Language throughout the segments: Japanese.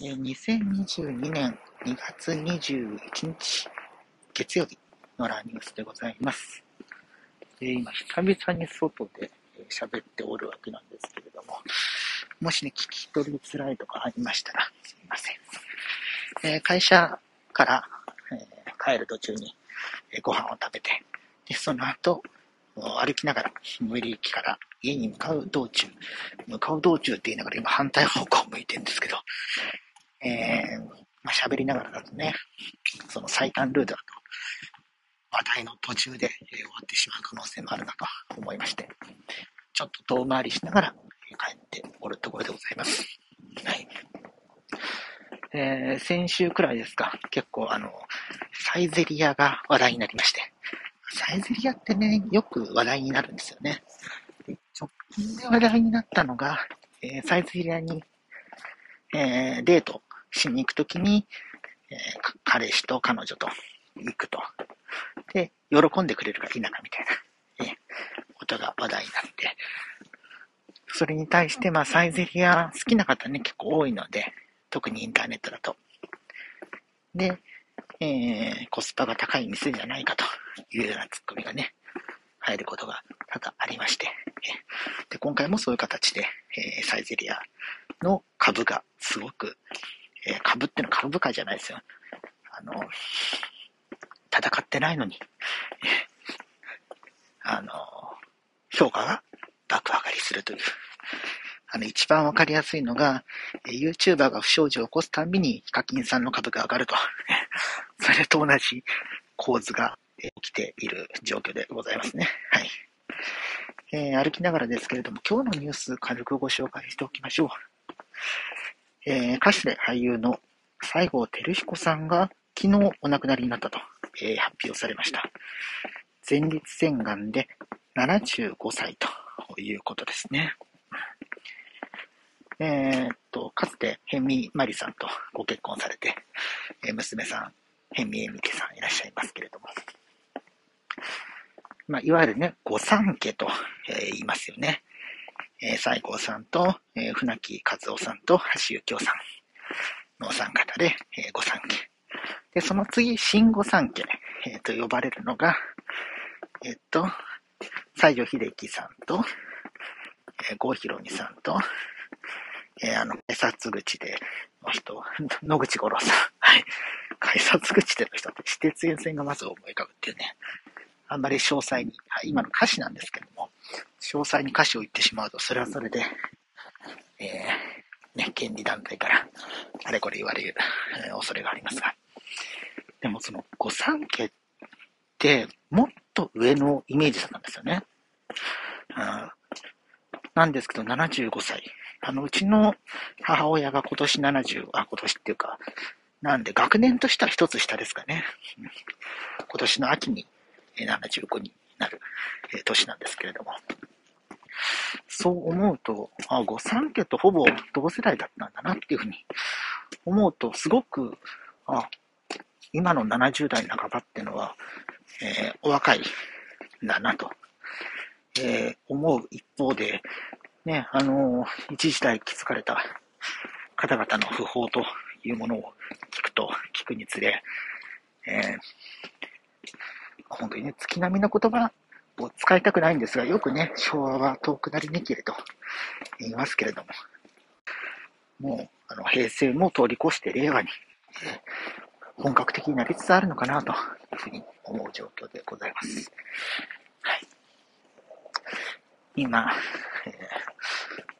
2022年2月21日月曜日のラーニュースでございます。今、久々に外で喋っておるわけなんですけれども、もしね、聞き取りづらいとかありましたら、すいません。え会社から、え帰る途中に、えご飯を食べて、で、その後、歩きながら、最寄り駅から家に向かう道中、向かう道中って言いながら今反対方向を向いてるんですけど、えー、まあ、喋りながらだとね、その最短ルートだと、話題の途中で、え終わってしまう可能性もあるなと思いまして、ちょっと遠回りしながら、帰っておるところでございます。はい。えー、先週くらいですか、結構あの、サイゼリアが話題になりまして、サイゼリアってね、よく話題になるんですよね。直近で話題になったのが、えー、サイゼリアに、えー、デートしに行くときに、えー、彼氏と彼女と行くと。で、喜んでくれるか否かみたいな、えー、ことが話題になって、それに対して、まあ、サイゼリア好きな方ね、結構多いので、特にインターネットだと。で、えー、コスパが高い店じゃないかというようなツッコミがね、入ることが多々ありまして、で今回もそういう形で、えー、サイゼリアの株がすごく、えー、株ってのは株価じゃないですよ。あの、戦ってないのに、あの、評価が爆上がりするという。あの、一番わかりやすいのが、YouTuber が不祥事を起こすたびにヒカキンさんの株が上がると。それと同じ構図が起きている状況でございますね。はい。えー、歩きながらですけれども、今日のニュース軽くご紹介しておきましょう。えー、歌手で俳優の西郷輝彦さんが昨日お亡くなりになったと、えー、発表されました。前立腺がんで75歳ということですね。えー、っと、かつて、ヘミマリさんとご結婚されて、えー、娘さん、ヘミエミケさんいらっしゃいますけれども、まあ、いわゆるね、御三家と、えー、言いますよね。えー、西郷さんと、えー、船木和夫さんと橋幸夫さんのお三方で、えー、御三家。で、その次、新御三家、えー、と呼ばれるのが、えっ、と、西城秀樹さんと、えー、郷ひろみさんと、えー、あの、改札口での人、野口五郎さん。はい。改札口での人って、私鉄沿線がまず思い浮かぶっていうね。あんまり詳細に、今の歌詞なんですけども、詳細に歌詞を言ってしまうと、それはそれで、えー、ね、権利団体から、あれこれ言われる、えー、恐れがありますが。でもその、御三家って、もっと上のイメージだったんですよね。うん、なんですけど、75歳。あの、うちの母親が今年70、あ、今年っていうか、なんで、学年としては一つ下ですかね。今年の秋に75になる年なんですけれども。そう思うと、あ、御三家とほぼ同世代だったんだなっていうふうに思うと、すごく、あ、今の70代半ばっていうのは、えー、お若いんだなと、えー、思う一方で、ね、あのー、一時代気づかれた方々の訃報というものを聞くと、聞くにつれ、えー、本当にね、月並みの言葉を使いたくないんですが、よくね、昭和は遠くなりにけれと言いますけれども、もう、あの、平成も通り越して令和に、本格的になりつつあるのかなというふうに思う状況でございます。はい。今、えー、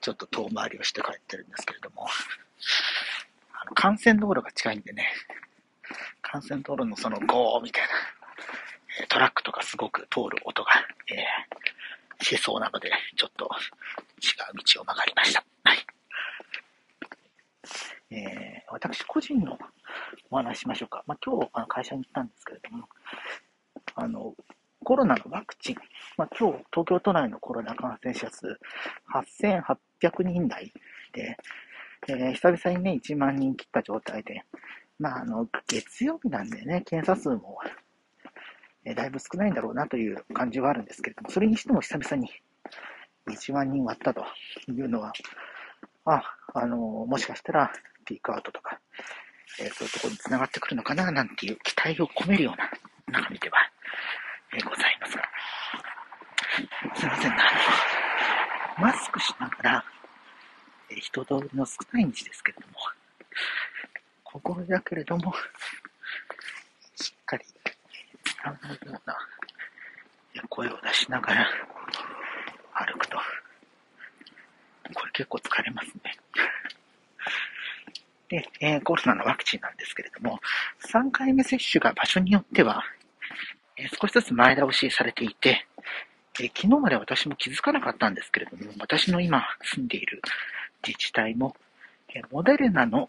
ちょっと遠回りをして帰ってるんですけれども、あの幹線道路が近いんでね、幹線道路のそのゴーみたいなトラックとかすごく通る音が、えー、しそうなので、ちょっと違う道を曲がりました。はい。えー、私個人のお話しましょうか。まあ、今日あの会社に行ったんですけれども、あの、コロナのワクチン、まあ、今日東京都内のコロナ感染者数8800人台で、えー、久々にね、1万人切った状態で、まあ、あの、月曜日なんでね、検査数もえだいぶ少ないんだろうなという感じはあるんですけれども、それにしても久々に1万人割ったというのは、あ、あの、もしかしたらテイクアウトとか、え、そういうところに繋がってくるのかな、なんていう期待を込めるような中身では、え、ございますが。すいません、あの、マスクしながら、え、人通りの少ない道ですけれども、小声だけれども、伝わるような声を出しながら歩くと、これ結構疲れますね。で、えー、コロナのワクチンなんですけれども、3回目接種が場所によっては、えー、少しずつ前倒しされていて、えー、昨日まで私も気づかなかったんですけれども、私の今住んでいる自治体も、えモデルナの、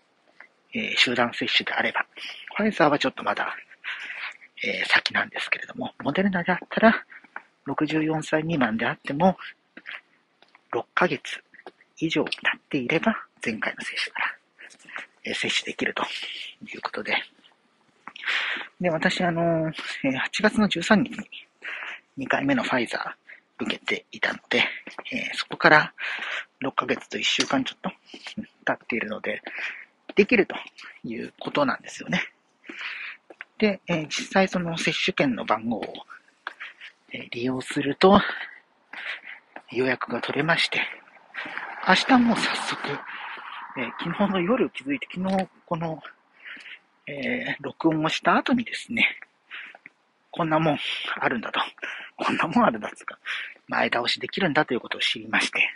え集団接種であれば、ファイザーはちょっとまだ、え先なんですけれども、モデルナであったら、64歳未満であっても、6ヶ月以上経っていれば、前回の接種から、え接種できるということで。で、私、あの、え8月の13日に2回目のファイザー受けていたので、えそこから6ヶ月と1週間ちょっと経っているので、できるということなんですよね。で、え実際その接種券の番号をえ利用すると、予約が取れまして、明日も早速、え昨日の夜気づいて、昨日この、え、録音をした後にですね、こんなもんあるんだと、こんなもんあるんだつか、前倒しできるんだということを知りまして、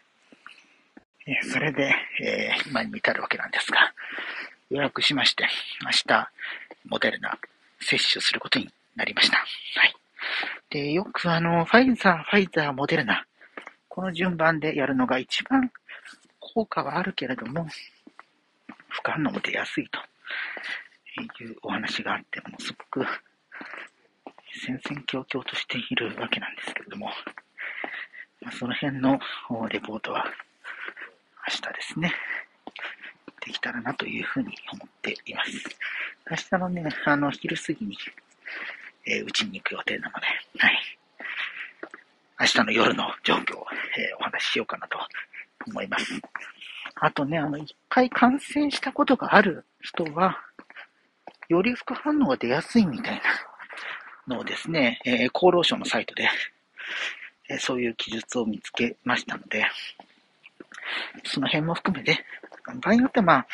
えそれで、えー、今に至るわけなんですが、予約しまして、明日、モデルナ接種することになりました。はい。で、よくあの、ファイザー、ファイザー、モデルナ、この順番でやるのが一番効果はあるけれども、副反応も出やすいというお話があって、ものすごく戦々恐々としているわけなんですけれども、ま、その辺のレポートは明日ですね、できたらなというふうに思っています。明日のね、あの、昼過ぎに、えー、うちに行く予定なので、はい。明日の夜の状況を、えー、お話ししようかなと思います。あとね、あの、一回感染したことがある人は、より副反応が出やすいみたいなのをですね、えー、厚労省のサイトで、えー、そういう記述を見つけましたので、その辺も含めて、場合によってはまあ、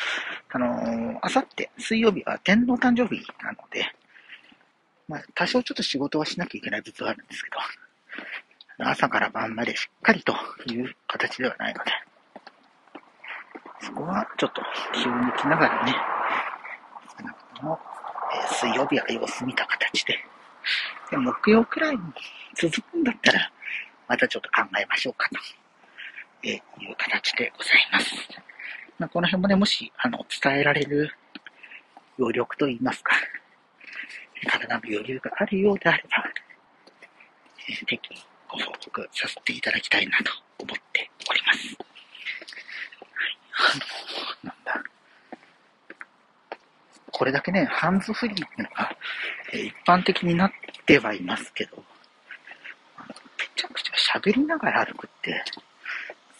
あのー、あさって水曜日は天皇誕生日なので、まあ、多少ちょっと仕事はしなきゃいけない部分はあるんですけど、朝から晩までしっかりという形ではないので、そこはちょっと気を抜きながらね、少なくとも、えー、水曜日は様子見た形で、で木曜くらいに続くんだったら、またちょっと考えましょうかと、え、いう形でございます。まあ、この辺もね、もし、あの、伝えられる余力といいますか、体の余裕があるようであれば、えー、適宜ご報告させていただきたいなと思っております。はい、あの、なんだ。これだけね、ハンズフリーっていうのが、えー、一般的になってはいますけど、あのめちゃくちゃ喋りながら歩くって、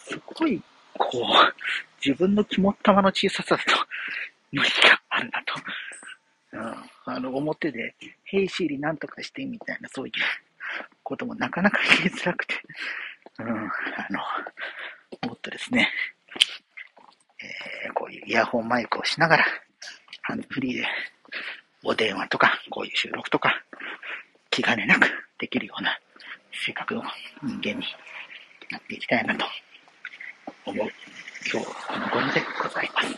すごい、こう、自分の肝っ玉の小ささと無理があるなと。うん、あの、表で、ヘイシーリなんとかしてみたいな、そういうこともなかなか言いづらくて、うん、あの、もっとですね、えー、こういうイヤホンマイクをしながら、ハンドフリーで、お電話とか、こういう収録とか、気兼ねなくできるような性格の人間になっていきたいなと。を今日この頃でございます。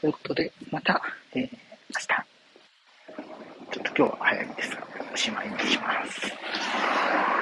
ということで、また、えー明日。ちょっと今日は早いですが、おしまいにします。